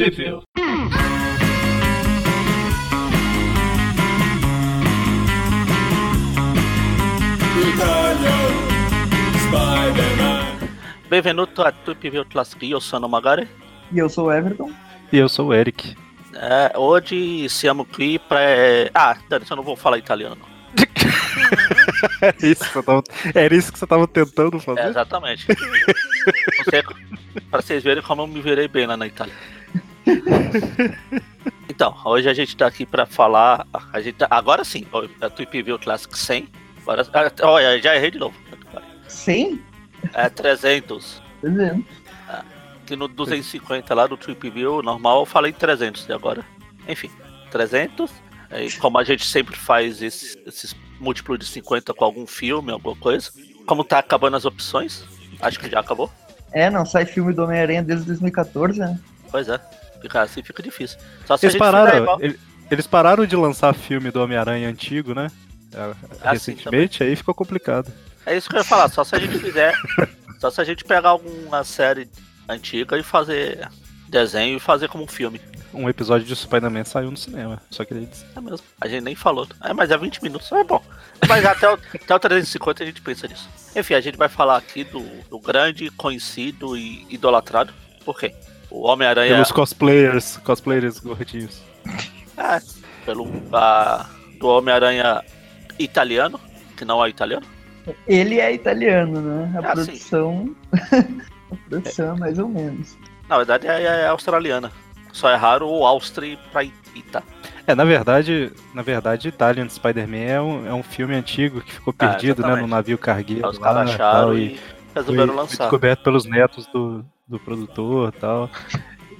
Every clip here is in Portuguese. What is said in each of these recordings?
Trivia. Benvenuto a View Classic, eu sou o Magari. E eu sou o Everton. E eu sou o Eric. É, hoje siamo qui pra... Ah, eu não vou falar italiano. era, isso que você tava, era isso que você tava tentando fazer? É, exatamente. não sei, pra vocês verem como eu me virei bem lá na Itália. Então, hoje a gente tá aqui pra falar. A gente tá, agora sim, a Tweep View Classic 100. Agora, olha, já errei de novo. 100? É 300. 300. É, que no 250 lá do Trip View normal eu falei 300 e agora. Enfim, 300. E como a gente sempre faz esses, esses múltiplos de 50 com algum filme, alguma coisa. Como tá acabando as opções, acho que já acabou. É, não sai filme do Homem-Aranha desde 2014, né? Pois é, fica assim fica difícil. eles, pararam, eles pararam de lançar filme do Homem-Aranha antigo, né? É, recentemente, aí ficou complicado. É isso que eu ia falar, só se a gente fizer. só se a gente pegar alguma série antiga e fazer desenho e fazer como um filme. Um episódio de Spider-Man saiu no cinema, só queria dizer. É mesmo, a gente nem falou. É, mas é 20 minutos, é bom. Mas até o, até o 350 a gente pensa nisso. Enfim, a gente vai falar aqui do, do grande, conhecido e idolatrado. Por quê? O Homem-Aranha. Pelos cosplayers, cosplayers gordinhos. É, pelo. A, do Homem-Aranha italiano, que não é italiano. Ele é italiano, né? A ah, produção. a produção é mais ou menos. Na verdade é, é australiana. Só é raro o Austri pra Ita. É, na verdade, na verdade, Italian Spider-Man é um, é um filme antigo que ficou ah, perdido, ah, né, no navio cargueiro. Os caras acharam e, e resolveram foi, lançar. Foi descoberto pelos netos do, do produtor e tal.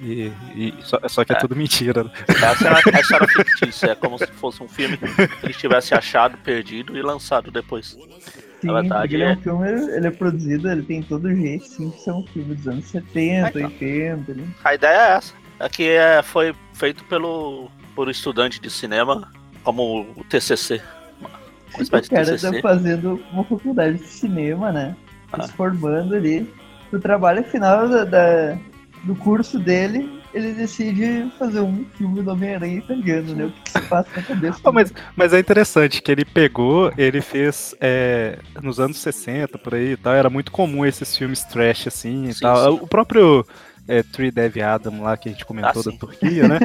E, e só, só, que é, é, tudo mentira. Né? Essa era, essa era fictícia, é como se fosse um filme que eles tivessem achado, perdido e lançado depois. Sim, Na verdade, ele é um filme, ele é produzido, ele tem todo o jeito, sim, de ser um filme dos anos 70, é, 80. Né? A ideia é essa. É que é, foi feito pelo por estudante de cinema como o TCC. Uma espécie o cara de TCC. tá fazendo uma faculdade de cinema, né? Ah. Se formando ali. O trabalho final da, da do curso dele, ele decide fazer um filme do Homem-Aranha italiano, né? O que, se passa na cabeça. Oh, mas, mas é interessante que ele pegou, ele fez é, nos anos 60, por aí e tal, era muito comum esses filmes trash assim e sim, tal. Sim. O próprio é, Tree Dev Adam lá que a gente comentou ah, da Turquia, né?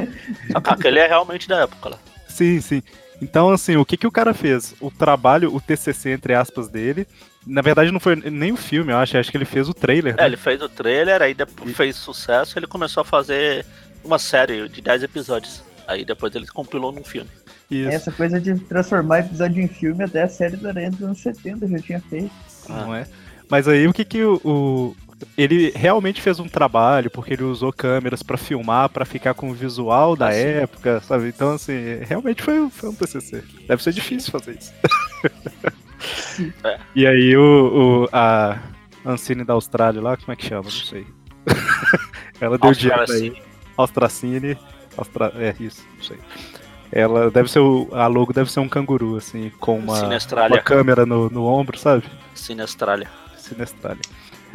Só que ele é realmente da época lá. Sim, sim. Então, assim, o que, que o cara fez? O trabalho, o TCC, entre aspas, dele, na verdade não foi nem o filme, eu acho, acho que ele fez o trailer. É, né? ele fez o trailer, aí depois e... fez sucesso, ele começou a fazer uma série de 10 episódios. Aí depois ele compilou num filme. Isso. Essa coisa de transformar episódio em filme, até a série da Aranha dos anos 70 já tinha feito. Ah. Não é? Mas aí o que que o, o, ele realmente fez um trabalho porque ele usou câmeras para filmar, para ficar com o visual da assim. época, sabe? Então, assim, realmente foi, foi um TCC. Deve ser difícil fazer isso. É. E aí o, o, a Ancine da Austrália lá, como é que chama? Não sei. Ela deu dinheiro aí. Austracine. Austra... É isso, não sei. Ela deve ser o. A logo deve ser um canguru, assim, com uma, uma câmera no, no ombro, sabe? Sinestralia. Sinestralia.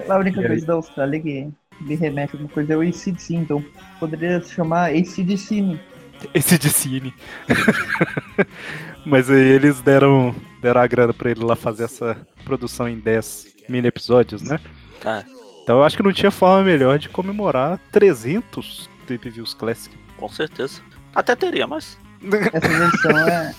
A única e coisa aí? da Austrália que me remete a alguma coisa é o ACDC, então poderia se chamar ACDC. ACDC. Mas aí eles deram, deram a grana pra ele lá fazer essa produção em 10 mini episódios, né? Ah. Então eu acho que não tinha forma melhor de comemorar 300 Tape Views Classic. Com certeza. Até teria, mas. Essa versão é,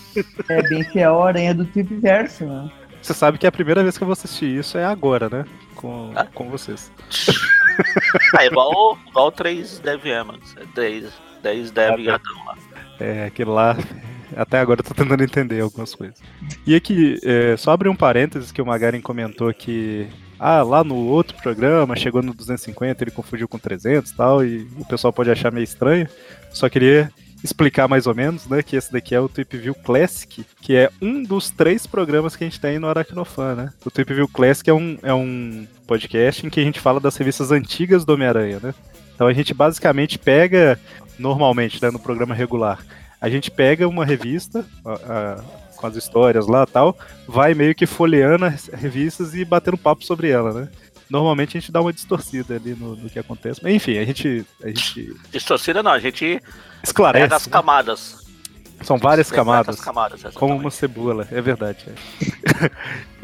é bem fiel à aranha do Tip Verso, né? Você sabe que a primeira vez que eu vou assistir isso é agora, né? Com, ah. com vocês. ah, igual, igual 3 Dev Emmons. 10, 10 Dev e Adão lá. É, aquilo lá. Até agora eu tô tentando entender algumas coisas. E aqui, é, só abrir um parênteses que o Magarin comentou que. Ah, lá no outro programa, chegou no 250, ele confundiu com 300 e tal, e o pessoal pode achar meio estranho. Só queria explicar mais ou menos, né? Que esse daqui é o Tweep View Classic, que é um dos três programas que a gente tem no Aracnofan, né? O Tweep View Classic é um, é um podcast em que a gente fala das revistas antigas do Homem-Aranha, né? Então a gente basicamente pega, normalmente, né, no programa regular, a gente pega uma revista a, a, com as histórias lá tal, vai meio que folheando as revistas e batendo papo sobre ela, né? Normalmente a gente dá uma distorcida ali no, no que acontece. Mas enfim, a gente. A gente... Distorcida não, a gente esclarece. Pega as camadas. São várias camadas. camadas como uma cebola, é verdade. É.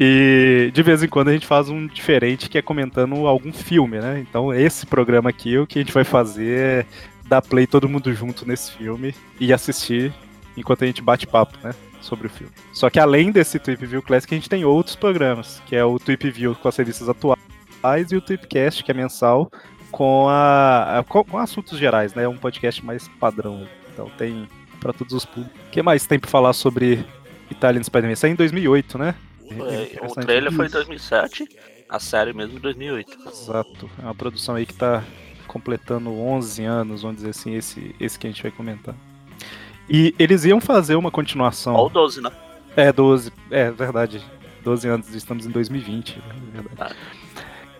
e de vez em quando a gente faz um diferente que é comentando algum filme, né? Então esse programa aqui, o que a gente vai fazer é dar play todo mundo junto nesse filme e assistir enquanto a gente bate papo, né? Sobre o filme. Só que além desse Tweep View Classic, a gente tem outros programas, que é o Tweep View com as revistas atuais e o Tweepcast, que é mensal, com, a, com, com assuntos gerais, né? É um podcast mais padrão. Então tem para todos os públicos. O que mais tem para falar sobre Italian Spider-Man? Saiu em 2008, né? É, o trailer foi em 2007, a série mesmo em 2008. Exato. É uma produção aí que tá completando 11 anos, vamos dizer assim, esse, esse que a gente vai comentar. E eles iam fazer uma continuação. Ou 12, né? É, 12. É, verdade. 12 anos, estamos em 2020. Né? É verdade. Ah.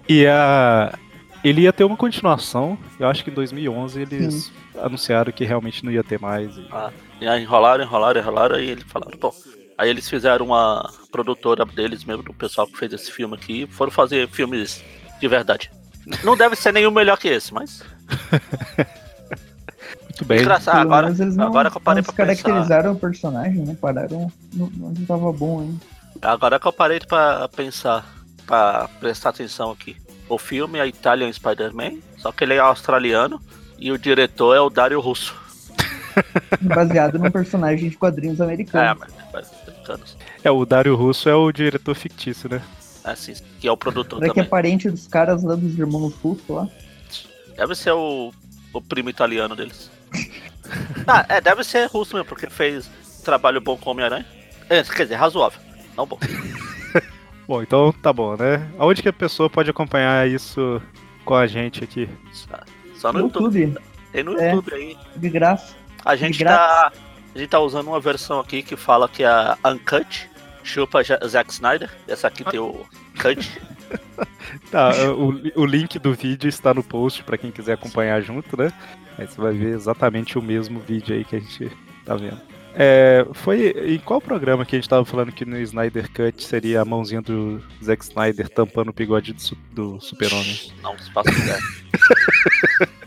E a, ele ia ter uma continuação, eu acho que em 2011 eles Sim. Anunciaram que realmente não ia ter mais. E... Ah, e aí enrolaram, enrolaram, enrolaram, e eles falaram, bom. Aí eles fizeram uma produtora deles mesmo, do pessoal que fez esse filme aqui, foram fazer filmes de verdade. Não deve ser nenhum melhor que esse, mas. Muito bem. Engraçado, agora, eles não, agora que eu parei não caracterizaram o personagem, né? Pararam onde tava bom ainda. Agora que eu parei pra pensar, pra prestar atenção aqui. O filme é Italian Spider-Man, só que ele é australiano e o diretor é o Dario Russo. Baseado num personagem de quadrinhos americanos. É, mas americanos. É, o Dario Russo é o diretor fictício, né? É, sim, que é o produtor Será também. que é parente dos caras lá dos irmãos Russo lá? Deve ser o, o primo italiano deles. ah, é, deve ser russo mesmo, porque fez trabalho bom com Homem-Aranha. É, quer dizer, razoável, não bom. Bom, então tá bom, né? Aonde que a pessoa pode acompanhar isso com a gente aqui? Só no, YouTube. YouTube. Tem no é, YouTube aí. De graça. A gente tá. A gente tá usando uma versão aqui que fala que é a Uncut, chupa Zack Snyder. Essa aqui tem o Cut. tá, o, o link do vídeo está no post para quem quiser acompanhar junto, né? Aí você vai ver exatamente o mesmo vídeo aí que a gente tá vendo. É, foi em qual programa que a gente tava falando que no Snyder Cut seria a mãozinha do Zack Snyder tampando o bigode do, do Super-Homem? Não, se passa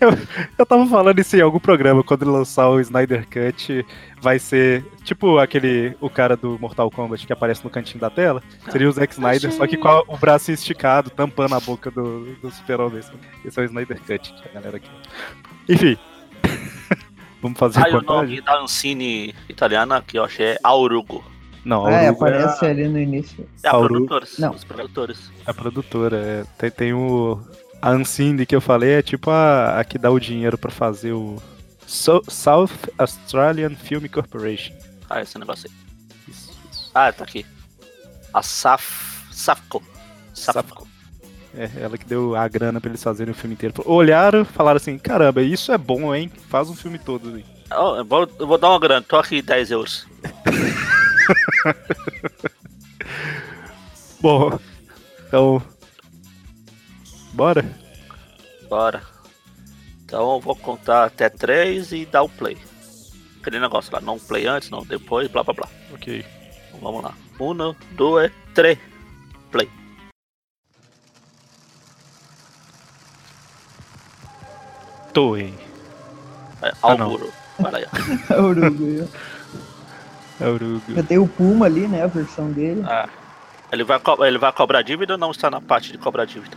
eu, eu tava falando isso em algum programa, quando ele lançar o Snyder Cut, vai ser tipo aquele, o cara do Mortal Kombat que aparece no cantinho da tela. Seria o Zack Snyder, só que com o braço esticado, tampando a boca do, do Super-Homem. Esse é o Snyder Cut, que a galera aqui. Enfim. Vamos fazer ah, o nome da Ancine italiana que eu achei é Aurugo. Não, ah, é, aparece é... ali no início. É a Aurugo... produtora. Não. Os produtores. A produtora, é. Tem, tem o... A Ancine que eu falei é tipo a, a que dá o dinheiro pra fazer o so, South Australian Film Corporation. Ah, esse negócio aí. Isso, isso. Ah, tá aqui. A Saf... Safco. Safco. Safco. É, ela que deu a grana pra eles fazerem o filme inteiro. Olharam falaram assim: caramba, isso é bom, hein? Faz um filme todo. Hein? Oh, eu, vou, eu vou dar uma grana, tô aqui 10 euros. bom, então. Bora? Bora. Então eu vou contar até 3 e dar o play. Aquele negócio lá, não play antes, não depois, blá blá blá. Ok. Então, vamos lá. 1, 2, 3. Play. Toei. É, Alburo. Ah, aí. Aurugo. Aurugo. Já tem o Puma ali, né? A versão dele. Ah. Ele vai, ele vai cobrar dívida ou não está na parte de cobrar dívida?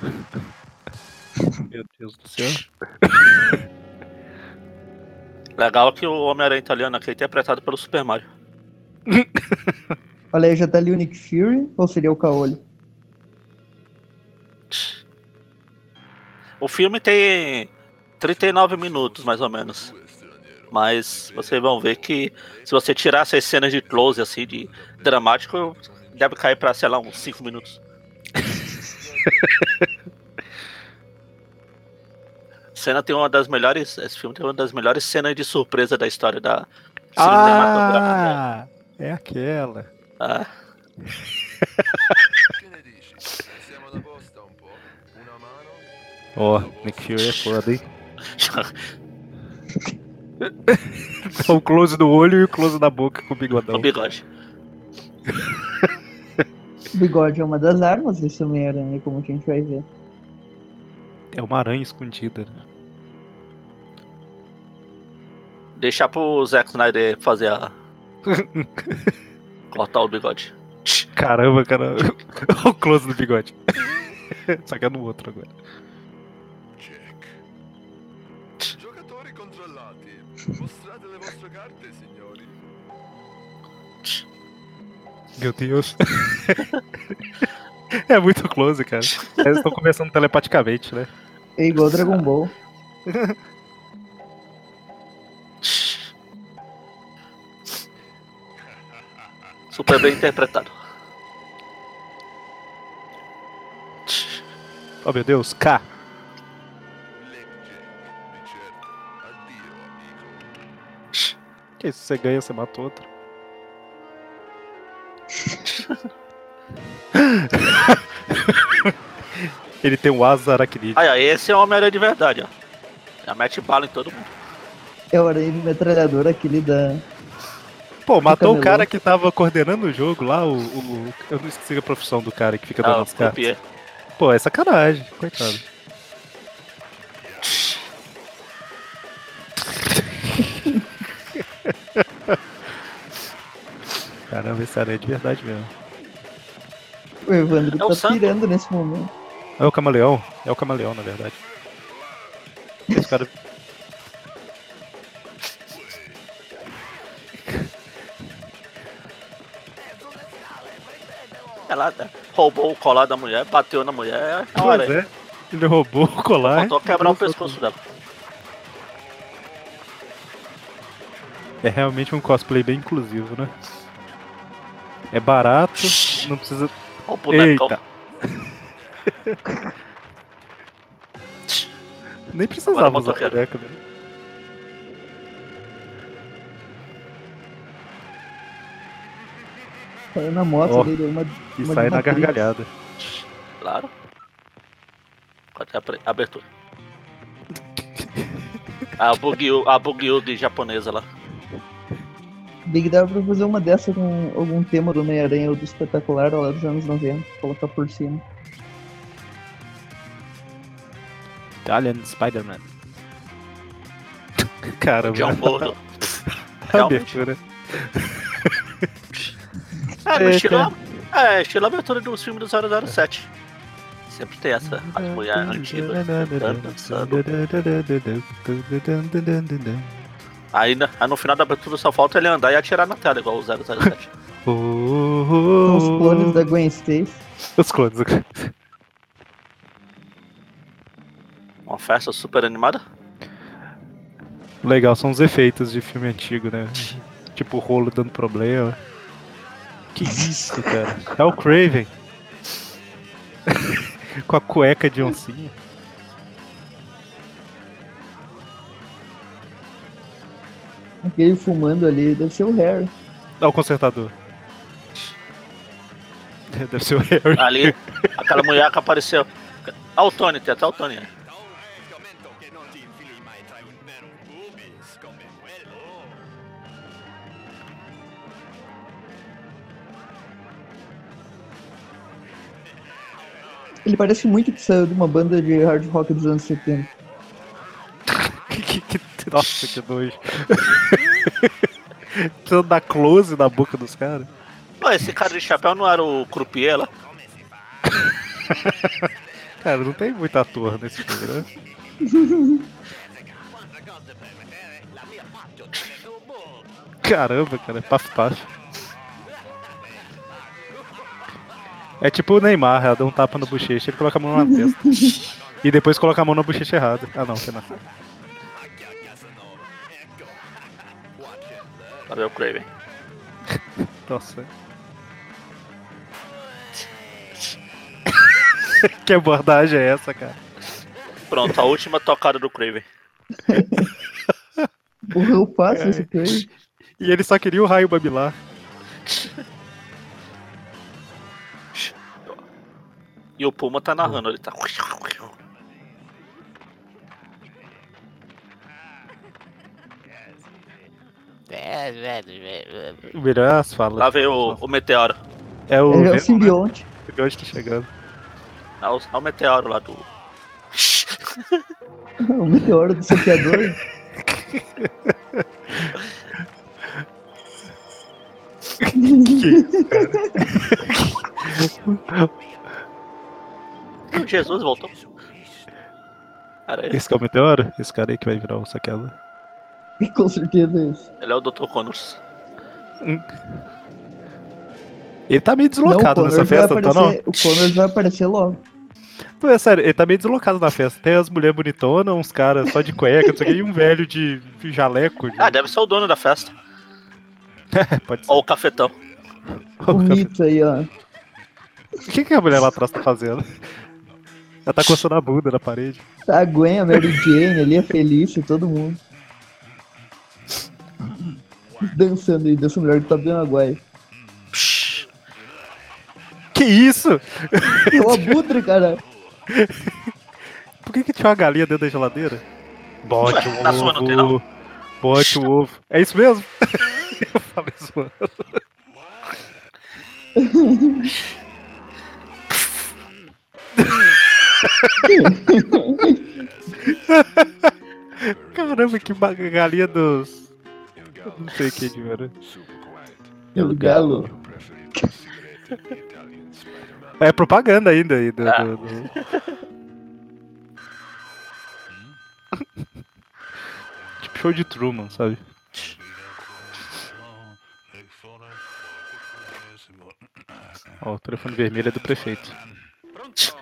Meu Deus do céu. Legal que o Homem-Aranha italiano aqui é interpretado pelo Super Mario. Olha aí, já tá ali o Nick Fury ou seria o Caolho? O filme tem 39 minutos, mais ou menos. Mas vocês vão ver que se você tirar essas cenas de close, assim, de dramático, deve cair pra, sei lá, uns 5 minutos. cena tem uma das melhores. Esse filme tem uma das melhores cenas de surpresa da história da ah, É aquela. Ah. Ó, oh, Nick Fury é foda, hein? o close do olho e o close da boca com o bigodão. O bigode. O bigode é uma das armas desse Homem-Aranha, como a gente vai ver. É uma aranha escondida, né? Deixar pro Zack Snyder fazer a. Cortar o bigode. Caramba, cara. o close do bigode. Só que é no outro agora. Mostrate le vostre carte, signori. Meu Deus. é muito close, cara. Eles estão conversando telepaticamente, né? É igual Dragon Ball. Super bem interpretado. Oh meu Deus, K. Que isso? Você ganha, você mata outro. Ele tem um asa aracnídeo. Aí, ó, esse é o Homem-Aranha de verdade, ó. Já mete bala em todo mundo. É o aranha metralhador, aquele da. Pô, matou o cara que tava coordenando o jogo lá, o, o- Eu não esqueci a profissão do cara que fica dando Ah, as cartas. Pô, é sacanagem, coitado. Caramba, esse aranha é de verdade mesmo. O Evandro É o tá santo. pirando nesse momento. É o camaleão? É o camaleão, na verdade. Esse cara. Ela roubou o colar da mulher, bateu na mulher. É Pois é. Ele roubou o colar. Faltou quebrar o pescoço dela. É realmente um cosplay bem inclusivo, né? É barato, não precisa. Olha o bonecão. Eita! Nem Agora precisava usar motoqueiro. boneca, né? Saiu na moto Ó, deu uma. E uma sai na gargalhada. Claro. Cadê a pre- abertura? A Bugyu, a japonesa lá. Big dava pra fazer uma dessa com algum tema do Homem-Aranha ou do espetacular lá dos anos 90, colocar por cima. Italian Spider-Man. Caramba, John Bordo. a abertura. É, no estilo, é, estilo abertura dos filmes do 007. Sempre tem essa as mulheres antigas dançando. Aí, aí no final da abertura só falta ele andar e atirar na tela, igual o 007. Com os clones da Gwen Stacy. Os clones. Uma festa super animada. Legal, são os efeitos de filme antigo, né? Tipo o rolo dando problema. Que isso, cara? É o Craven. Com a cueca de oncinha. Aquele fumando ali, deve ser o Harry. Ah, o consertador. Deve ser o Harry. Ali, aquela mulher que apareceu. Ah, o Tony, tem até o Tony. Ele parece muito que saiu de uma banda de hard rock dos anos 70. Que- que- Nossa, que nojo. Precisando dar close na boca dos caras. Pô, esse cara de chapéu não era o croupier lá? Cara, não tem muito ator nesse filme, né? Caramba, cara, é paf. É tipo o Neymar, ela dá um tapa na bochecha e ele coloca a mão na testa. e depois coloca a mão na bochecha errada. Ah não, na Cadê o Craven? Nossa. que abordagem é essa, cara? Pronto, a última tocada do Craven. Morreu fácil esse Craven. E ele só queria o raio babilar. E o Puma tá narrando, ele tá. O melhor é as falas. Lá vem o, o meteoro. É o, é o simbionte. O simbionte tá chegando. É o, é o meteoro lá do. o meteoro do saqueador. Jesus voltou. Cara, esse é o meteoro? Esse cara aí que vai virar o saqueador. Com certeza é esse. Ele é o Dr. Connors. Ele tá meio deslocado não, nessa festa, aparecer, tá não? O Connors vai aparecer logo. Não, é sério, ele tá meio deslocado na festa. Tem as mulheres bonitonas, uns caras só de cueca, não sei o que, e um velho de jaleco. De... Ah, deve ser o dono da festa. Pode ser. Ou o cafetão. Bonito aí, ó. O que, que a mulher lá atrás tá fazendo? Ela tá coçando a bunda na parede. Tá a Gwen, a Mary Jane ali, a Felícia, todo mundo. Dançando aí, dançando melhor que tá bem Aguai. Que isso? É o abutre, cara. Por que, que tinha uma galinha dentro da geladeira? Bote o ovo. Sua não tem, não? Bote o ovo. É isso mesmo? Eu falei zoando. Caramba, que galinha dos. Não sei quem de era. É o galo. É propaganda ainda aí do, ah. do, do... tipo show de Truman, sabe? Ó, o telefone vermelho é do prefeito.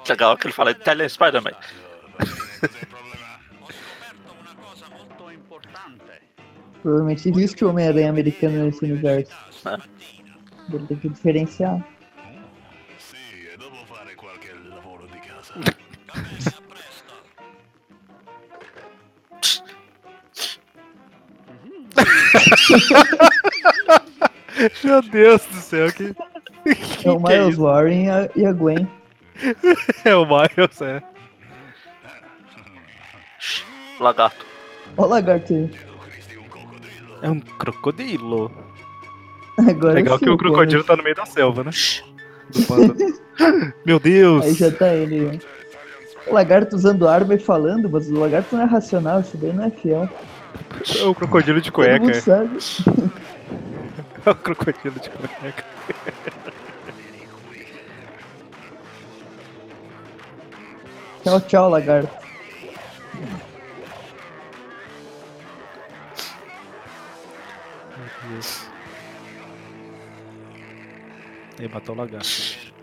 Legal que ele fala de Tele Spider-Man. Provavelmente existe o Homem-Aranha americano nesse universo. É. Ele tem que diferenciar. Meu Deus do céu, que. é o Miles é Warren e a, e a Gwen. é o Miles, é. Lagarto. Olha o lagarto aí. É um crocodilo. Agora Legal sim, que o crocodilo tá no meio da selva, né? Meu Deus! Aí já tá ele. O lagarto usando arma e falando, mas o lagarto não é racional, isso daí não é fiel. É o crocodilo de cueca. Todo mundo sabe. é o crocodilo de cueca. Tchau, tchau, lagarto. Ele matou o lagarto.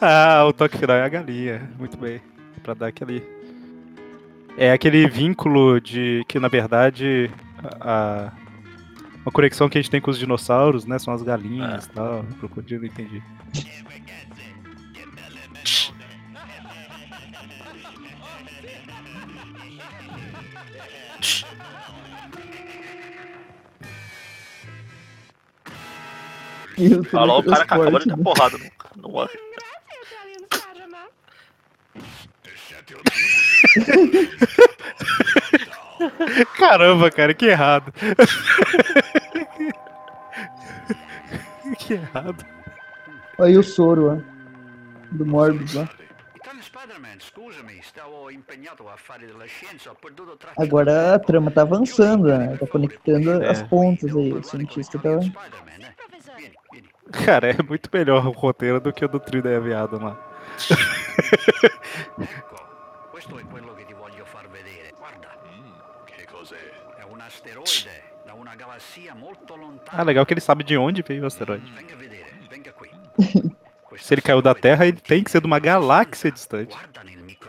ah, o toque final é a galinha. Muito bem. Pra dar aquele. É aquele vínculo de que na verdade a, uma conexão que a gente tem com os dinossauros, né? São as galinhas e tal. O crocodilo, entendi. Falou o cara que acabou de dar porrada no, no ar. Caramba, cara, que errado. que errado. Aí o soro, ó. Do Morbius lá. Agora a trama tá avançando, né? Tá conectando é. as pontas aí. O cientista tá. Cara, é muito melhor o roteiro do que o do trio da aviada lá. Questo è quello che ti voglio far vedere. Guarda. Mm, che cos'è? È un asteroide da una galassia molto lontana. Ah, legal que ele sabe de onde veio o asteroide. Venga vedere, venga qui. Se ele caiu da Terra, ele tem que ser de uma galáxia distante.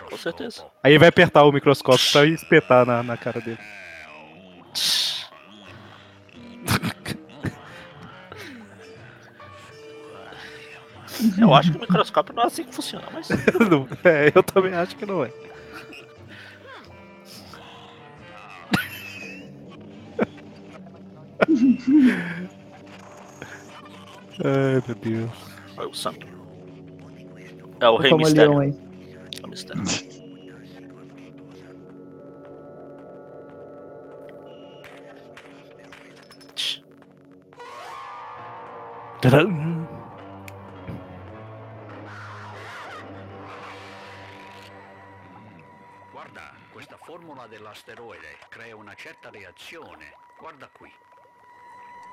Com certeza. Aí ele vai apertar o microscópio pra espetar na, na cara dele. Eu acho que o microscópio não é assim que funciona, mas. é, eu também acho que não é. Ai, meu Deus. Olha o sangue. É o, o Rei Mistério. Leão, é o Mistério. Tcharam. Guarda, questa uma certa reazione. Guarda qui.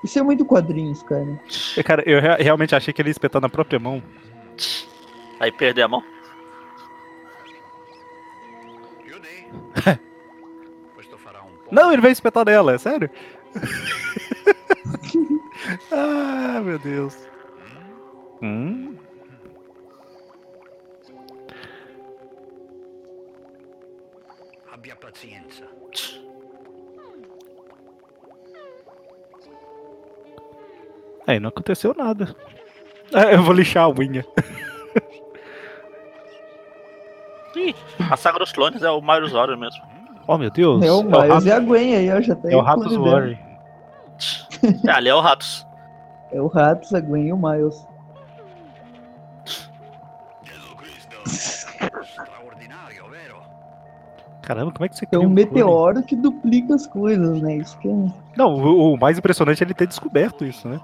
Isso é muito quadrinhos, cara. Cara, eu re realmente achei que ele ia espetar na própria mão. Aí perder a mão. Não, ele vai espetar nela, é sério? ah, meu Deus. Hum? Abbia pazienza. Aí não aconteceu nada. Ah, eu vou lixar a unha. A saga dos clones é o Miles Warrior mesmo. Oh meu Deus. É o Miles e a Gwen aí, ó. Já tá É o Ratos Warrior. É, ali é o Ratos. É o Ratos, a Gwen e o Miles. Caramba, como é que você É cria um clone? meteoro que duplica as coisas, né? Isso que é. Não, o, o mais impressionante é ele ter descoberto isso, né?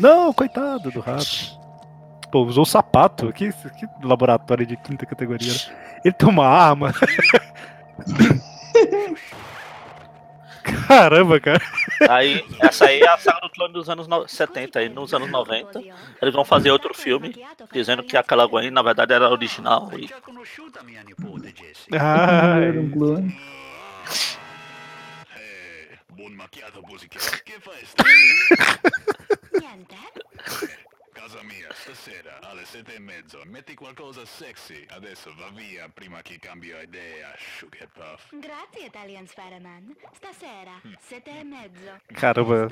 Não, coitado do rato. Pô, usou sapato. Que, que laboratório de quinta categoria. né? Ele tem uma arma. Caramba, cara. Aí, essa aí é a saga do clone dos anos no- 70. Aí nos anos 90, eles vão fazer outro filme dizendo que aquela Gwen na verdade era original. E. Ai, Era um clone. Stasera alle sette e mezzo. Metti qualcosa sexy. Adesso va via prima che cambio idea, Sugar Puff. Grazie, Italian Spider-Man. Stasera, sette e mezzo. caramba.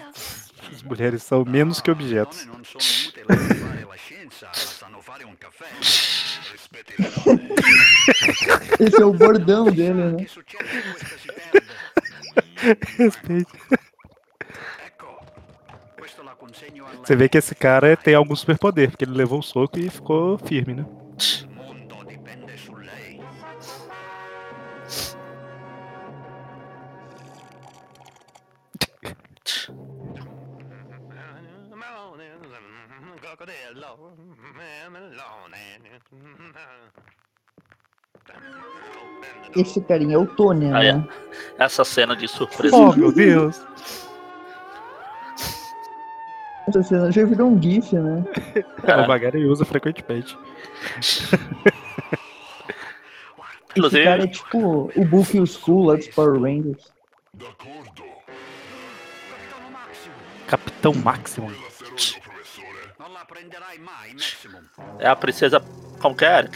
As mulheres são menos que objetos. Esse é o bordão dele, né? Perde? Respeite. Ecco, questo la consegno a Você vê que esse cara tem algum superpoder, porque ele levou o soco e ficou firme, né? Esse carinha é o Tony, Ah, é. né? essa cena de surpresa. Oh, meu Deus. Essa cena já virou um GIF, né? O Magari usa frequentemente. Esse cara é tipo o Book e o Skull lá dos Power Rangers. Capitão Maximum. é a princesa. Que é?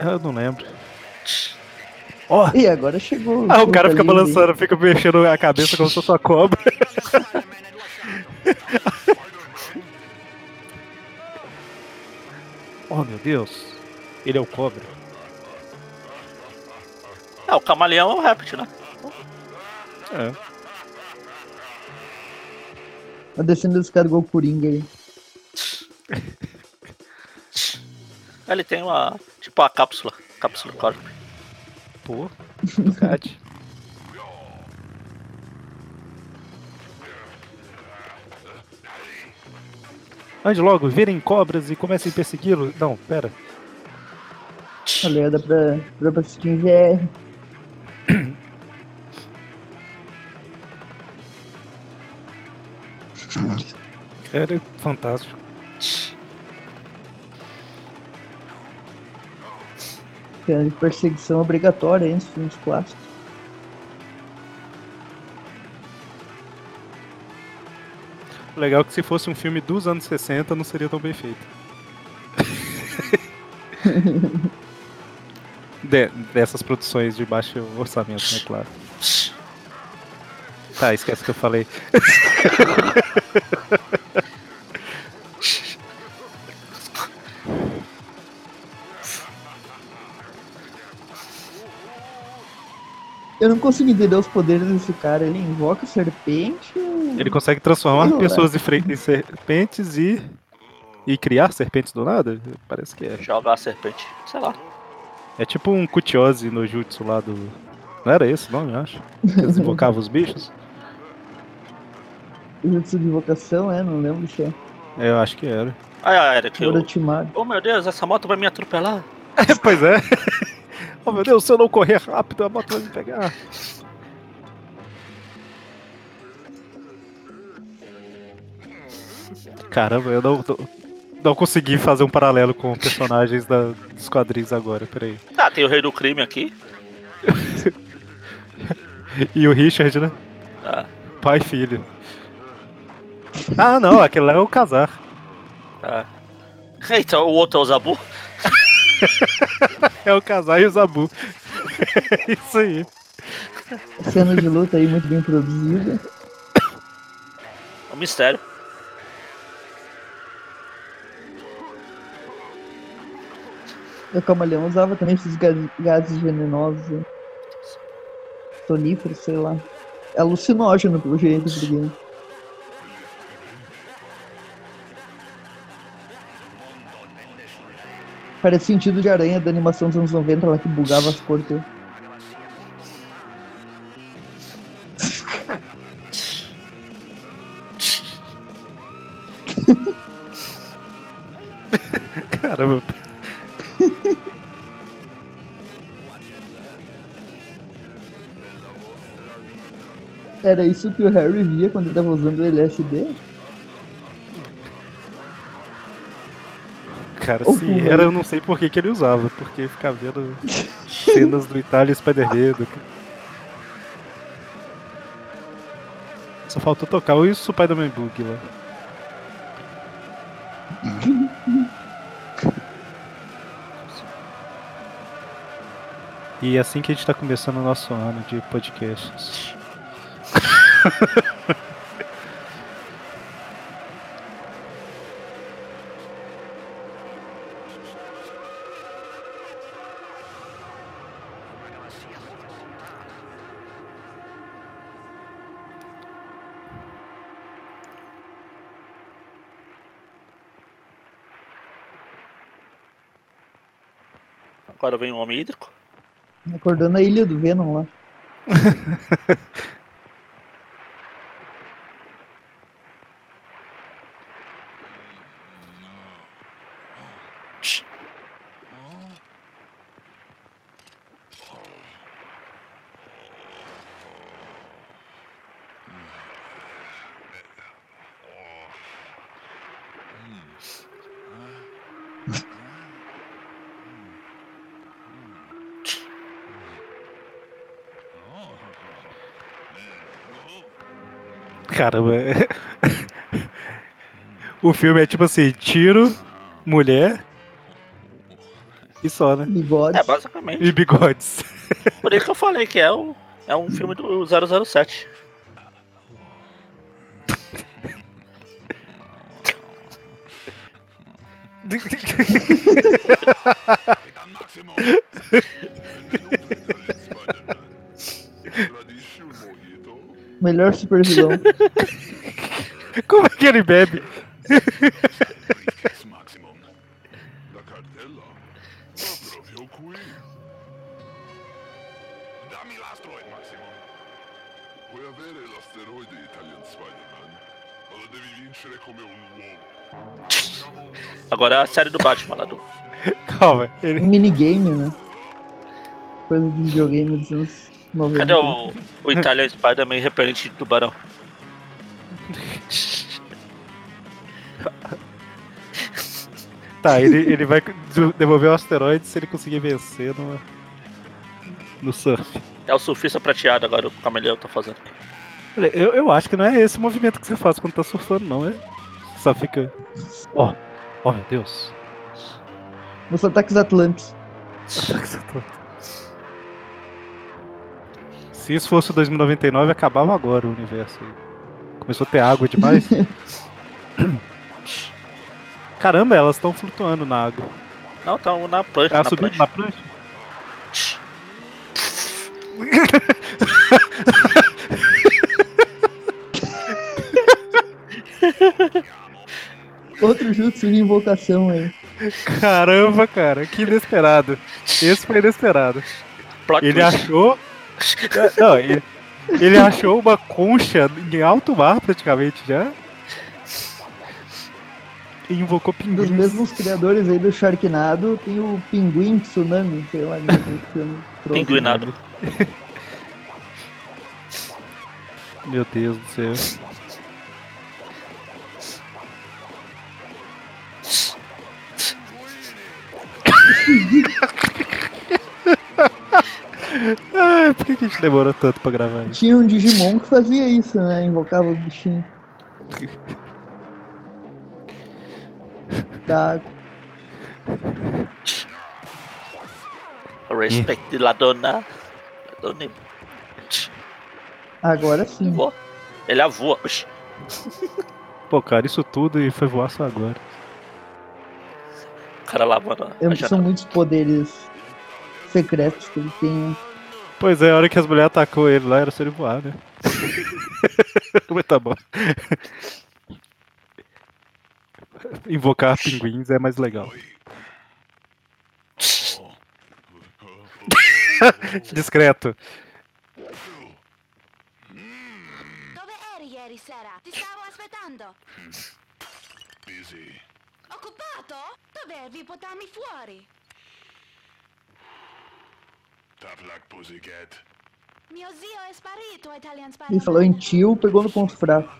Eu não lembro. Ó, E agora chegou. ah, o cara fica balançando, fica mexendo a cabeça como se fosse uma cobra. Oh, meu Deus. Ele é o cobra. É, o camaleão é o Raptor, né? É. A descendo descarregou o Coringa aí. Ele tem uma. Tipo a cápsula. Cápsula Corp. Pô, Ducati. Ande logo, virem cobras e comecem a persegui-lo. Não, pera. Olha, dá pra, dá pra assistir em VR. Era fantástico. Cena de perseguição obrigatória hein, nos filmes clássicos. Legal que se fosse um filme dos anos 60 não seria tão bem feito. De- dessas produções de baixo orçamento, né, claro. Tá, esquece que eu falei. Eu não consigo entender os poderes desse cara. Ele invoca serpente. ou- Ele consegue transformar Não, pessoas em, fre- em serpentes e. e criar serpentes do nada? Parece que é. Joga a serpente. Sei lá. É tipo um Kutiose no jutsu lá do. Não era esse o nome, eu acho? Eles invocavam os bichos? Jutsu de invocação, é? Não lembro se é. É, eu acho que era. Ah, era que eu... Oh meu Deus, essa moto vai me atropelar. pois é. Oh meu Deus, se eu não correr rápido, a moto vai me pegar. Caramba, eu não, não, não consegui fazer um paralelo com personagens da, dos quadrinhos agora, peraí. Ah, tem o Rei do Crime aqui. e o Richard, né? Ah. Pai e filho. Ah, não, aquele lá é o casar. Ah. Então o outro é o Zabu? é o casar e o Zabu. É isso aí. Cena de luta aí muito bem produzida. É um mistério. O camaleão usava também esses gases venenosos. Toníferos, sei lá. É alucinógeno pelo jeito, porque. Parece sentido de aranha da animação dos anos 90 lá que bugava as portas. Caramba. Era isso que o Harry via quando ele tava usando o LSD? Cara, se era, eu não sei por que, que ele usava, porque ficava vendo cenas do Itália Spider-Man. Só faltou tocar o Spider-Man Bug lá. E é assim que a gente tá começando o nosso ano de podcasts. Agora vem o homem hídrico. Acordando a ilha do Venom lá. Caramba. o filme é tipo assim, tiro, mulher e só, né? Bigodes. É, basicamente. E bigodes. Por isso que eu falei que é, o, é um filme do 007. Melhor supervisão. Como é que ele bebe? Agora é a série do Batman lá do. Calma, ele... Um minigame, né? Coisa de videogame dos anos 90. Cadê o, o Italian Spider-Man repelente de tubarão? Tá, ele, ele vai devolver o asteroide se ele conseguir vencer no, no surf. É o surfista prateado agora, o camaleão tá fazendo. Eu, eu acho que não é esse movimento que você faz quando tá surfando, não, é? Só fica. Ó, oh, oh meu Deus. Os ataques Atlantes. Ataques Atlantes. Se isso fosse 2099, acabava agora o universo. Começou a ter água demais. Caramba, elas estão flutuando na água. Não, estão na prancha. Ela subiu na prancha? Outro jutsu de invocação aí. Caramba, cara, que inesperado. Esse foi inesperado. Ele achou Não, ele, ele achou uma concha em alto mar praticamente já. E invocou pinguim. Dos mesmos criadores aí do Sharknado, tem o Pinguim Tsunami, sei lá, filme. Pinguinado. Meu Deus do céu. Ai, por que, que a gente demorou tanto pra gravar isso? Tinha um Digimon que fazia isso, né? Invocava o bichinho. Tá. Respect la dona. La dona. Agora sim. Voa. Ele avua. Oxi. Pô, cara, isso tudo e foi voar só agora. O cara lavando É, janela. São muitos poderes secretos que ele tem. Pois é, a hora que as mulheres atacou ele lá era só ele voar, né? Mas tá bom. Invocar pinguins é mais legal. Discreto. Dove eri ieri sera? Ti stavo aspettando. Busy. Occupato? Dovevi portarmi fuori. Ele Spider-Man. falou em tio, pegou no ponto fraco.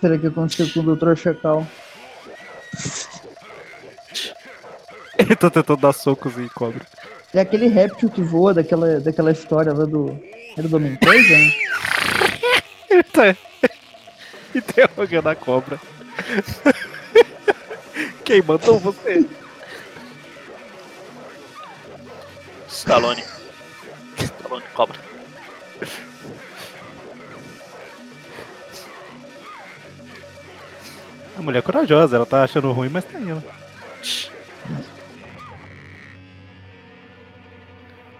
Será que aconteceu com o Dr. Chacal? Ele tá tentando dar socos em cobra. É aquele réptil que voa daquela, daquela história lá do. Era do Homem-Coisa? né? Ele tá interrogando a cobra. Quem mandou você? Stallone. Stallone cobra. A mulher é corajosa, ela tá achando ruim, mas tá indo.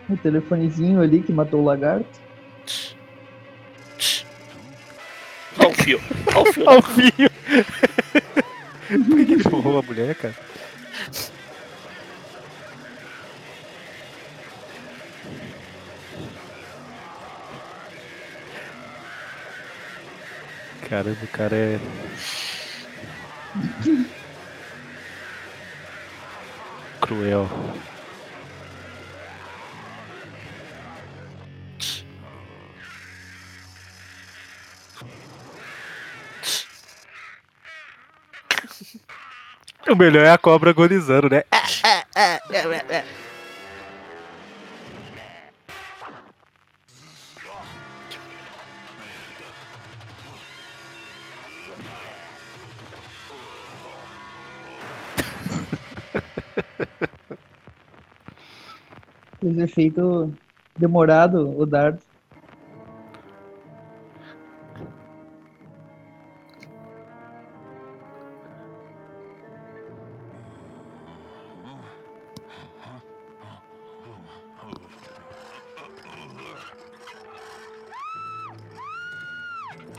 O telefonezinho ali que matou o lagarto. Fio. Olha o fio. Por que que ele empurrou a mulher, cara? Caramba, o cara é. Cruel. O melhor é a cobra agonizando, né? Fez efeito demorado o dardo.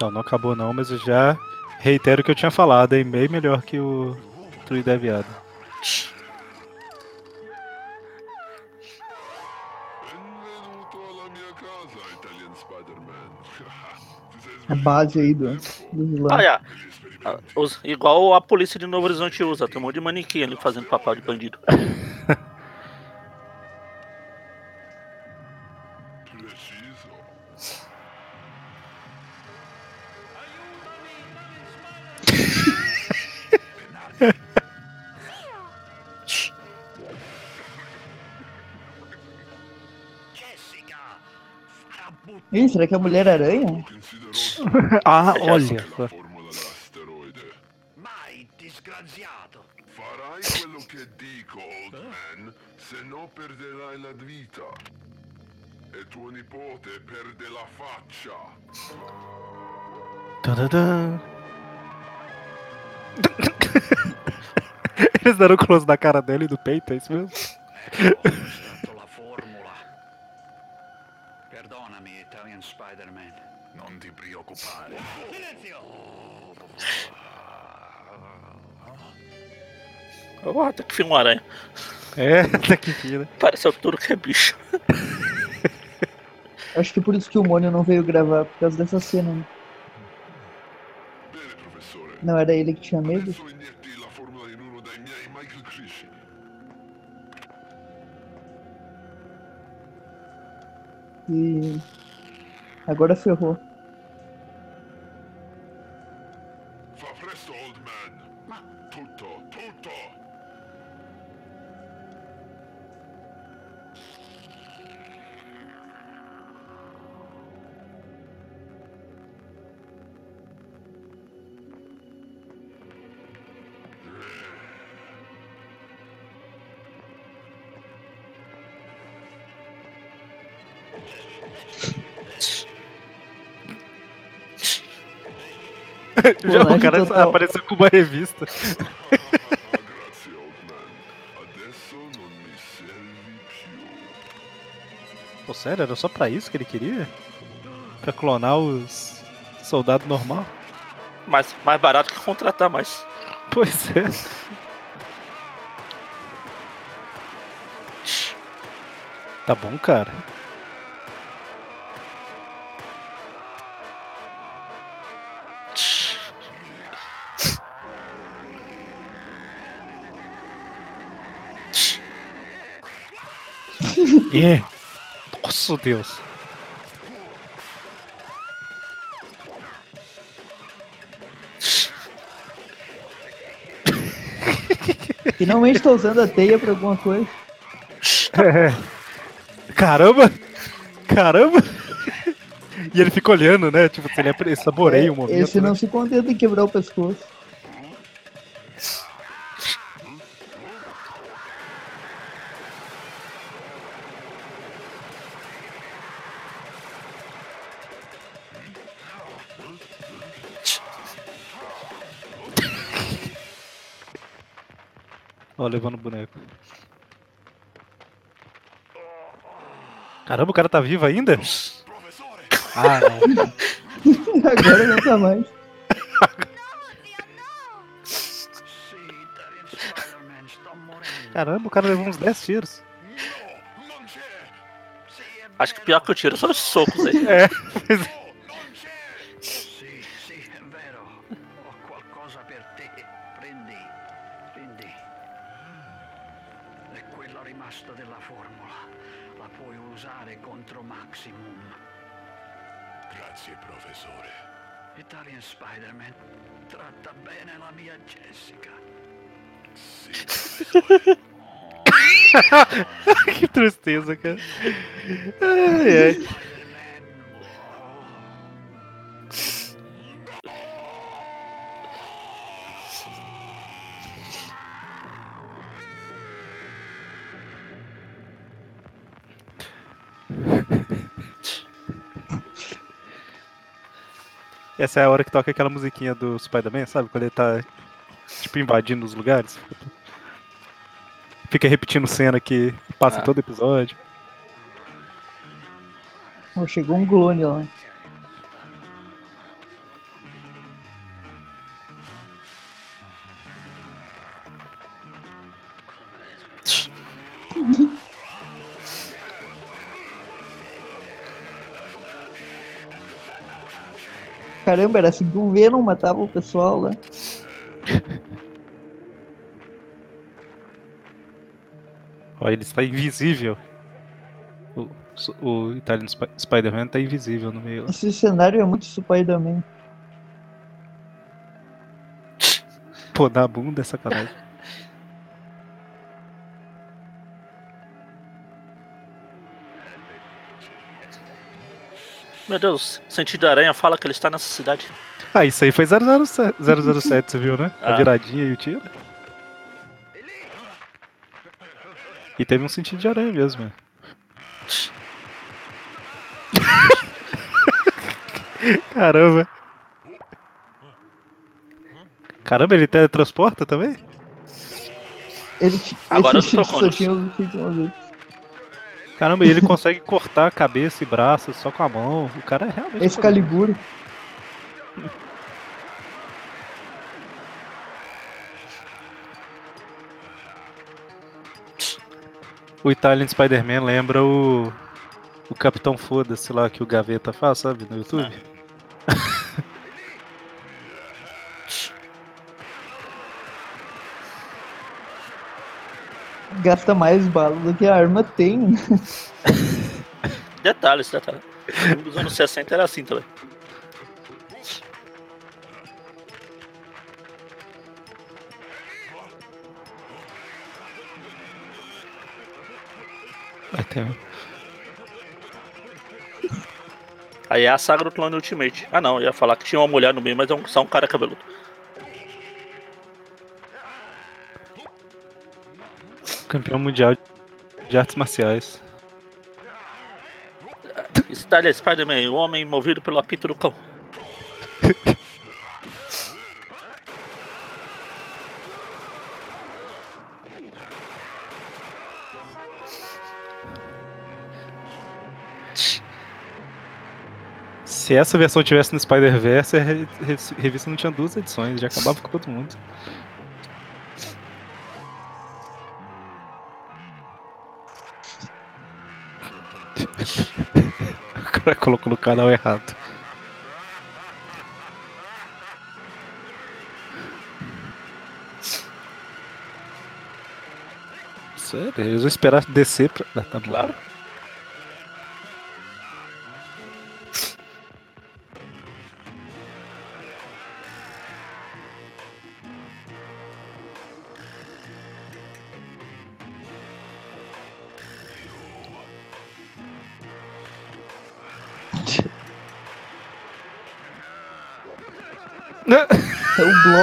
Não, não acabou não, mas eu já reitero o que eu tinha falado, hein? Bem melhor que o True Deviado. A base aí do, do vilão. Olha, ah, os- igual a polícia de Novo Horizonte usa. Tem um monte de manequim ali fazendo papel de bandido. Será que é a Mulher-Aranha? Considerò Ah, olha! Farai quello che dico, old man, se no perderai la vita. E tuo nipote perde la faccia. Tadadã. Eles deram close na cara dele e do peito, é isso mesmo? Perdonami, Italian Spider-Man. Non ti preoccupare. Silenzio! Oh, que filme aranha. É, até que fim, né? Parece o tudo que é bicho. Acho que por isso que o Mônio não veio gravar, por causa dessa cena. Né? Não era ele que tinha medo? E. Agora ferrou. Cara total. apareceu com uma revista. Pô, sério? Era só pra isso que ele queria? Pra clonar os soldados normal? Mais, mais barato que contratar mais. Pois é. Tá bom, cara. É. Nossa, Deus. Finalmente tô usando a teia pra alguma coisa. Caramba! Caramba! E ele fica olhando, né? Tipo, se ele saboreia o momento. Esse né? não se contenta em quebrar o pescoço. Levando o boneco. Caramba, o cara tá vivo ainda? Ah, não. Agora não tá mais. Caramba, o cara levou uns 10 tiros. Acho que pior que eu tiro são os socos aí. É. professore. Italian Spider-Man, tratta bene la mia Jessica. Sì, professore. que tristeza, cara. Ai, ai. Essa é a hora que toca aquela musiquinha do Spider-Man, sabe? Quando ele tá, tipo, invadindo os lugares. Fica repetindo cena que passa em Ah. todo episódio. Chegou um clone lá. Caramba, era assim que o matava o pessoal lá. Ó, ele está invisível. O, o Italian Sp- Spider-Man tá invisível no meio. lá. Esse cenário é muito Spider-Man. Pô, na bunda é sacanagem. Meu Deus, sentido da aranha fala que ele está nessa cidade. Ah, isso aí foi 007, 007 você viu, né? A Ah. viradinha e o tiro. E teve um sentido de aranha mesmo. é. Caramba. Caramba, ele teletransporta também? Ele Agora esse eu tô com Caramba, ele consegue cortar cabeça e braço só com a mão. O cara é realmente. Esse Caliguro. o Italian Spider-Man lembra o, o Capitão Foda-se lá que o Gaveta faz, sabe, no YouTube? Ah. Gasta mais bala do que a arma tem. detalhes, detalhes. Nos anos 60 era assim também. Até. Aí é a saga do clone Ultimate. Ah não, eu ia falar que tinha uma mulher no meio, mas é um, só um cara cabeludo. Campeão mundial de artes marciais. Stalin Spider-Man, o homem movido pelo apito do cão. Se essa versão tivesse no Spider-Verse, a revista não tinha duas edições, já acabava com todo mundo. Cara colocou no canal errado. Sério, eles vão esperar descer pra. Ah, tá. Claro.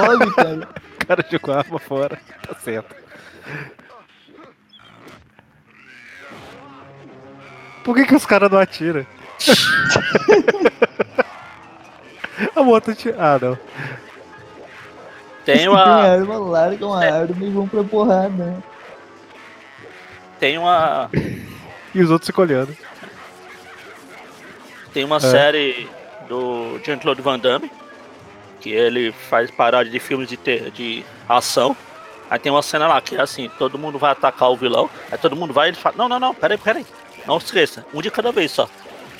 O blog, cara. o cara jogou a arma fora. Tá certo. Por que, que os caras não atiram? a moto atira. Ah, não. Tem uma. Tem arma, largam a é. arma e vão pra porrada. Tem uma. E os outros se colhendo. Tem uma é. série do Jean-Claude Van Damme que ele faz paródia de filmes de, ter, de ação. Aí tem uma cena lá que é assim, todo mundo vai atacar o vilão, aí todo mundo vai e ele fala, não, não, não, peraí, peraí. Não se esqueça, um de cada vez só.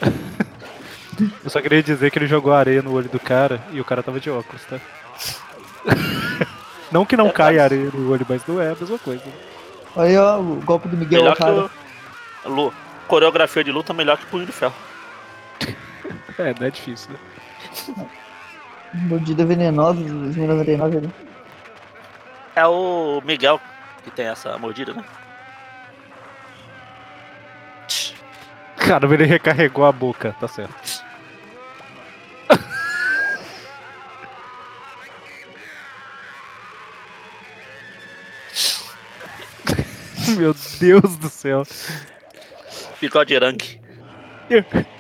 Eu só queria dizer que ele jogou areia no olho do cara e o cara tava de óculos, tá? não que não é, caia areia no olho, mas não é a mesma coisa. Aí ó, o golpe do Miguel melhor cara. Que o... Coreografia de luta melhor que punho de ferro. é, não é difícil, né? Mordida venenosa, 2099 ali. É o Miguel que tem essa mordida, né? Cara, ele recarregou a boca, tá certo. Meu Deus do céu. Bigode rank.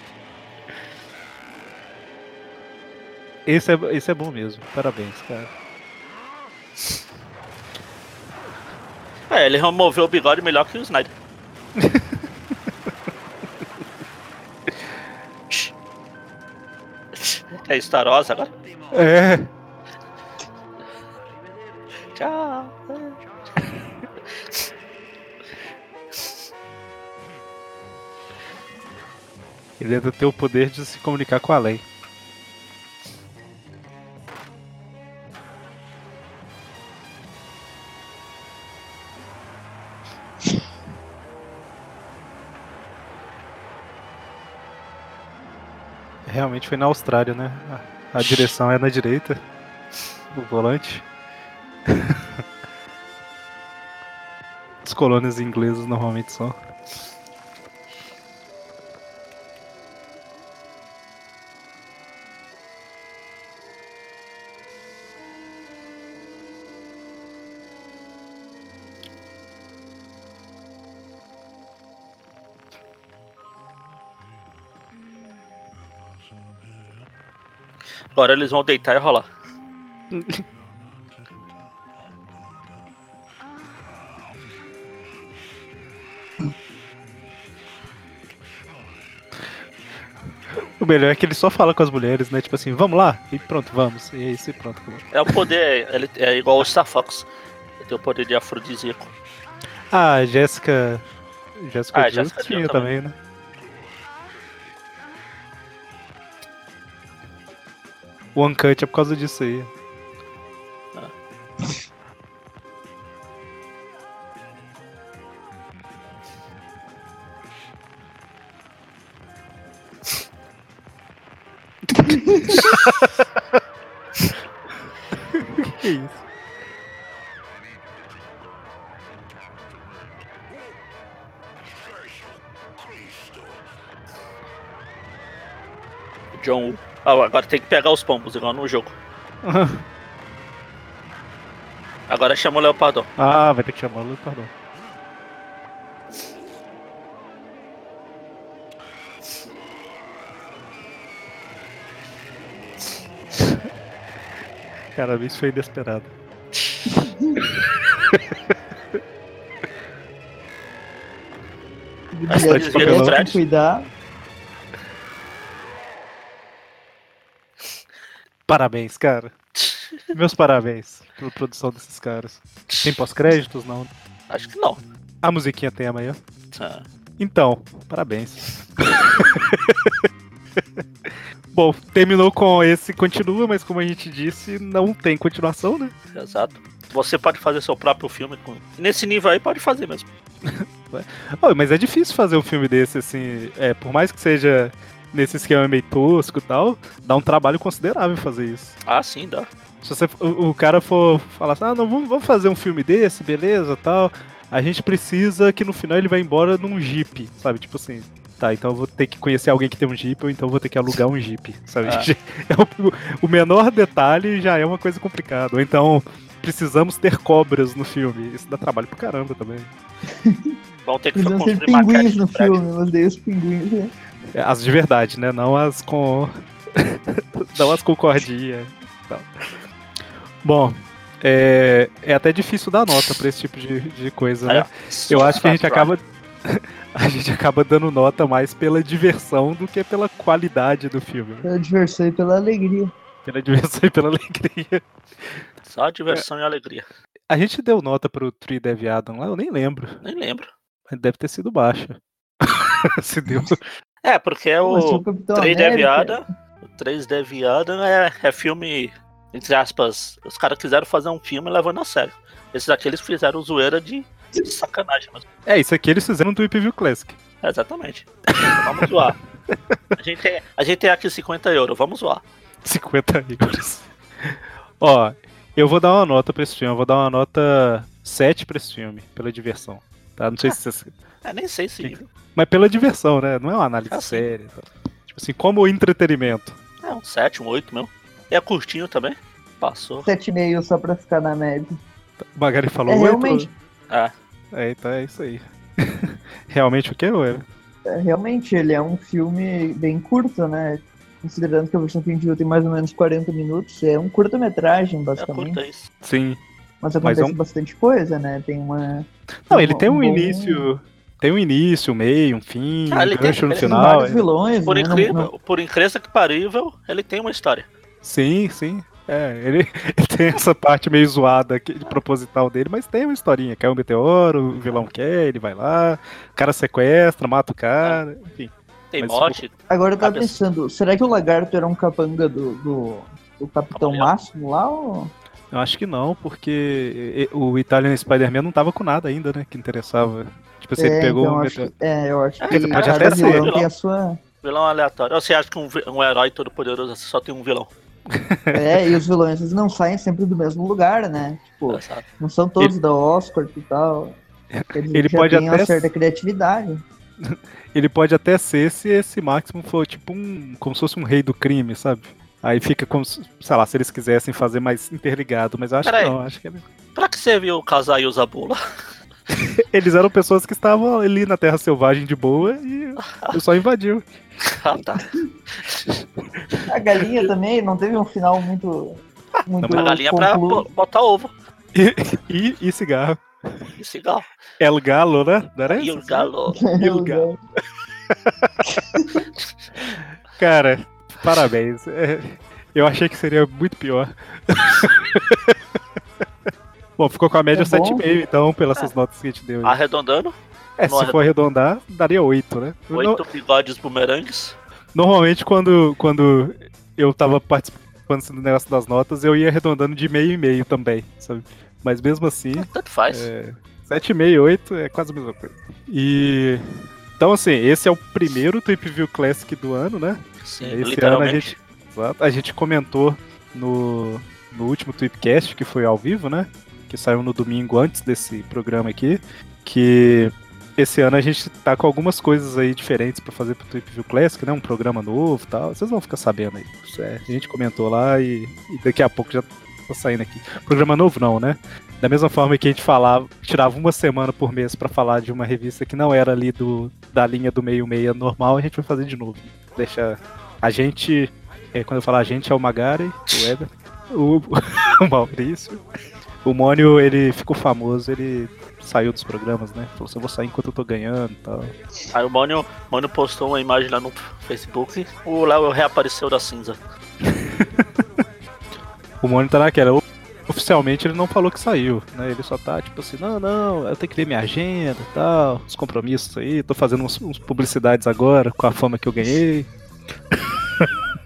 Esse é, esse é bom mesmo. Parabéns, cara. É, ele removeu o bigode melhor que o Snyder. é estarosa agora? É. Tchau. Ele ainda tem o poder de se comunicar com a lei. Foi na Austrália, né? A, a direção é na direita do volante. Os colônias ingleses normalmente são. Agora eles vão deitar e rolar. O melhor é que ele só fala com as mulheres, né? Tipo assim, vamos lá? E pronto, vamos. E é isso e pronto. É o poder, ele é igual o Star Fox. Ele tem o poder de afrodisíaco. Ah, Jéssica Jessica ah, Jones tinha também, né? O Uncut é por causa disso aí. Agora tem que pegar os pombos, igual no jogo. agora chama o Leopardon. Ah, vai ter que chamar o Leopardon. Cara, isso foi inesperado. Bastante papelão. cuidar. Parabéns, cara. Meus parabéns pela produção desses caras. Tem pós-créditos, não? Acho que não. A musiquinha tem amanhã. Ah. Então, parabéns. Bom, terminou com esse continua, mas como a gente disse, não tem continuação, né? Exato. Você pode fazer seu próprio filme com. Nesse nível aí pode fazer mesmo. oh, mas é difícil fazer um filme desse, assim. É, por mais que seja nesse esquema meio tosco e tal, dá um trabalho considerável fazer isso. Ah, sim, dá. Se você, o, o cara for falar assim, ah, não, vamos, vamos fazer um filme desse, beleza, tal, a gente precisa que no final ele vá embora num jeep, sabe? Tipo assim, tá, então eu vou ter que conhecer alguém que tem um jeep, ou então eu vou ter que alugar um jeep, sabe? Ah. É o, o, menor detalhe já é uma coisa complicada. Ou então, precisamos ter cobras no filme. Isso dá trabalho pro caramba também. Vão ter que ter pinguins no filme, mas daí os pinguins, né? As de verdade, né? Não as com. não as com cordinha. Bom, é, é até difícil dar nota pra esse tipo de, de coisa, né? Eu acho que a gente acaba. a gente acaba dando nota mais pela diversão do que pela qualidade do filme. Né? Pela diversão e pela alegria. Pela diversão e pela alegria. Só diversão é. e alegria. A gente deu nota pro Tree Dev Adam lá, eu nem lembro. Nem lembro. Deve ter sido baixa. Se deu. É, porque é o 3 Deviada. O 3 Deviada é, é filme, entre aspas, os caras quiseram fazer um filme levando a sério. Esses aqui eles fizeram zoeira de, de sacanagem mesmo. É, isso aqui eles fizeram do View Classic. É, exatamente. vamos zoar. A gente, tem, a gente tem aqui 50 euros, vamos zoar. 50 euros. Ó, eu vou dar uma nota pra esse filme, eu vou dar uma nota 7 pra esse filme, pela diversão. Tá? Não sei ah, se você. É, nem sei se. Mas pela diversão, né? Não é uma análise ah, séria. Tá? Tipo assim, como entretenimento. É, um 7, um 8 mesmo. E é curtinho também. Passou. 7,5 só pra ficar na média. O Magari falou é, 8? Realmente. Ah. É, então é isso aí. realmente o que, Ué? É, realmente, ele é um filme bem curto, né? Considerando que a versão viu tem mais ou menos 40 minutos, é um curta-metragem, basicamente. É curta isso. Sim. Mas acontece Mas é um... bastante coisa, né? Tem uma. Não, ele tem um, um início. Tem um início, um meio, um fim, ah, um gancho tem, no final. É. Vilões, por, né? incrível, não, não... por incrível que parível, ele tem uma história. Sim, sim. É, ele, ele, tem essa parte meio zoada aqui, de proposital dele, mas tem uma historinha. Cai um meteoro, o vilão quer, ele vai lá, o cara sequestra, mata o cara, enfim. Tem mas, morte. Agora eu tava pensando, será que o lagarto era um capanga do, do, do Capitão Máximo lá? Ou... Eu acho que não, porque o Italian Spider-Man não tava com nada ainda, né? Que interessava. Tipo, você é, pegou então, um. Acho, é, eu acho que pode até ser. Vilão tem a sua... Vilão aleatório. Ou você acha que um, um herói todo poderoso só tem um vilão? É, e os vilões eles não saem sempre do mesmo lugar, né? Tipo, não são todos ele... da Oscar e tal. Eles ele pode até uma certa criatividade. Ele pode até ser se esse Máximo for tipo um. como se fosse um rei do crime, sabe? Aí fica como, sei lá, se eles quisessem fazer mais interligado, mas eu acho Pera que aí. não, acho que é... Pra que serviu o casar e o Zabula? eles eram pessoas que estavam ali na Terra Selvagem de boa e o só invadiu. ah, tá. A galinha também não teve um final muito. muito não, a galinha concluo. pra botar ovo. E, e, e, cigarro. E cigarro. El Galo, né? Não era Il Galo. Il Galo. Cara, Parabéns. É, eu achei que seria muito pior. Bom, ficou com a média é 7,5, então, pelas é. notas que a gente deu. Arredondando? É, se for arredondar, daria oito, né? Oito bigodes bumerangues. Normalmente, quando, quando eu tava participando do negócio das notas, eu ia arredondando de meio e meio também, sabe? Mas mesmo assim. É, tanto faz. É, 7,5, 8 é quase a mesma coisa. E. Então, assim, esse é o primeiro Trip View Classic do ano, né? Sim, esse ano a gente, a gente comentou no, no último Tweepcast, que foi ao vivo, né? Que saiu no domingo antes desse programa aqui. Que esse ano a gente tá com algumas coisas aí diferentes para fazer pro Trip View Classic, né? Um programa novo e tal. Vocês vão ficar sabendo aí. É, a gente comentou lá e, e, daqui a pouco já tá saindo aqui. Programa novo não, né? Da mesma forma que a gente falava, tirava uma semana por mês para falar de uma revista que não era ali do, da linha do meio meia normal, a gente vai fazer de novo. Deixa a gente, é, quando eu falar a gente é o Magari, o Weber, o, o Maurício. O Mônio, ele ficou famoso, ele saiu dos programas, né? Falou assim, eu vou sair enquanto eu tô ganhando e tal. Aí o Mônio, Mônio postou uma imagem lá no Facebook, o Léo reapareceu da cinza. o Mônio tá naquela. Oficialmente ele não falou que saiu, né? Ele só tá tipo assim, não, não, eu tenho que ver minha agenda e tal, os compromissos aí, tô fazendo uns, uns publicidades agora com a fama que eu ganhei.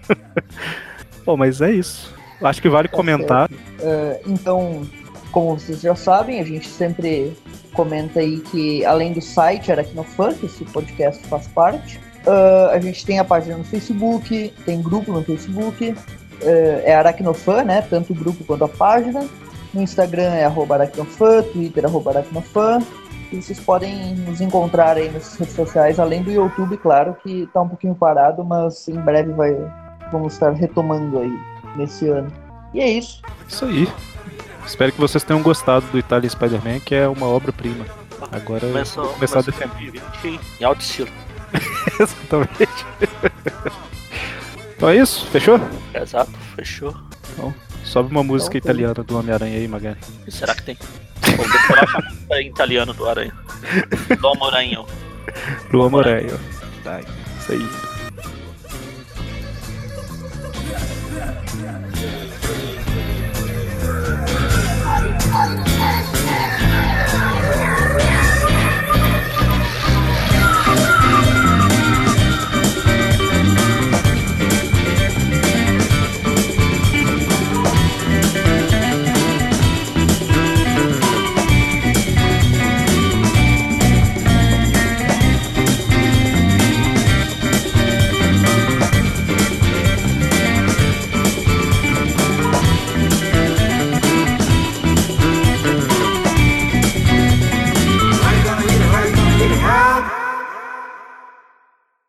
Bom, mas é isso. Acho que vale comentar. Uh, então, como vocês já sabem, a gente sempre comenta aí que além do site Aracnofan, que esse podcast faz parte, uh, a gente tem a página no Facebook, tem grupo no Facebook, uh, é Aracnofan, né? Tanto o grupo quanto a página. No Instagram é arroba aracnofan, Twitter arroba aracnofan. E vocês podem nos encontrar aí nas redes sociais, além do YouTube, claro, que está um pouquinho parado, mas em breve vai, vamos estar retomando aí nesse ano. E é isso. Isso aí. Espero que vocês tenham gostado do Italian Spider-Man, que é uma obra-prima. Agora começou, vou começar a defender. Em alto estilo. Exatamente. então é isso? Fechou? Exato, fechou. Então, sobe uma música então, italiana do Homem-Aranha aí, Magari. Será que tem? Vou decorar a em italiano do Aranha. Do Aranha. Do Aranha. Tá, isso aí.